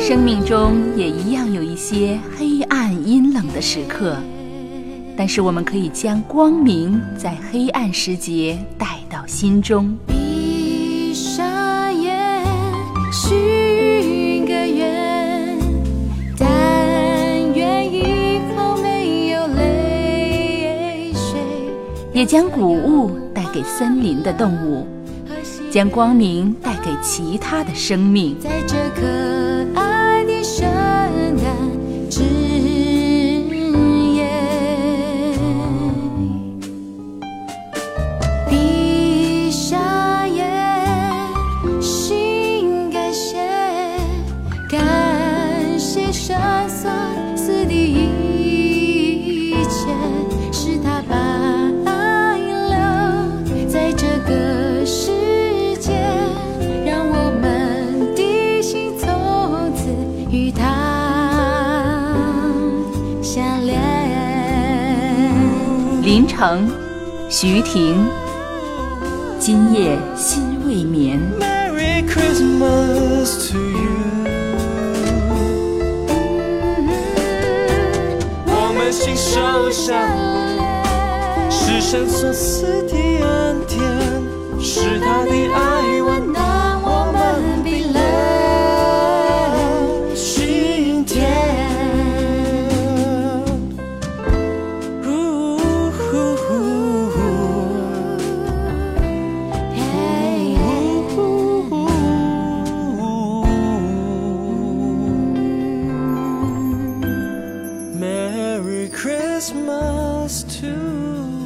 生命中也一样有一些黑暗阴冷的时刻，但是我们可以将光明在黑暗时节带到心中。闭上眼，许个愿，但愿以后没有泪水。也将谷物带给森林的动物，将光明带给其他的生命。在这可爱的圣诞之夜，闭上眼，心感谢，感谢神所林城，徐婷，今夜心未眠。Merry Christmas to you。我们心手相连，是神所赐的恩典，是他的爱 Christmas too.